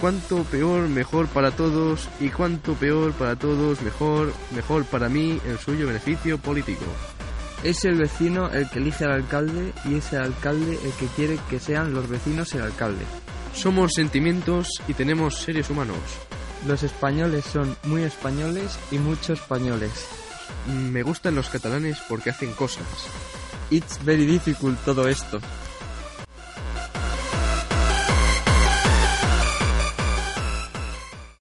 cuanto peor mejor para todos y cuanto peor para todos mejor mejor para mí el suyo beneficio político. Es el vecino el que elige al alcalde y es el alcalde el que quiere que sean los vecinos el alcalde. Somos sentimientos y tenemos seres humanos. Los españoles son muy españoles y muchos españoles. Me gustan los catalanes porque hacen cosas. It's very difficult todo esto.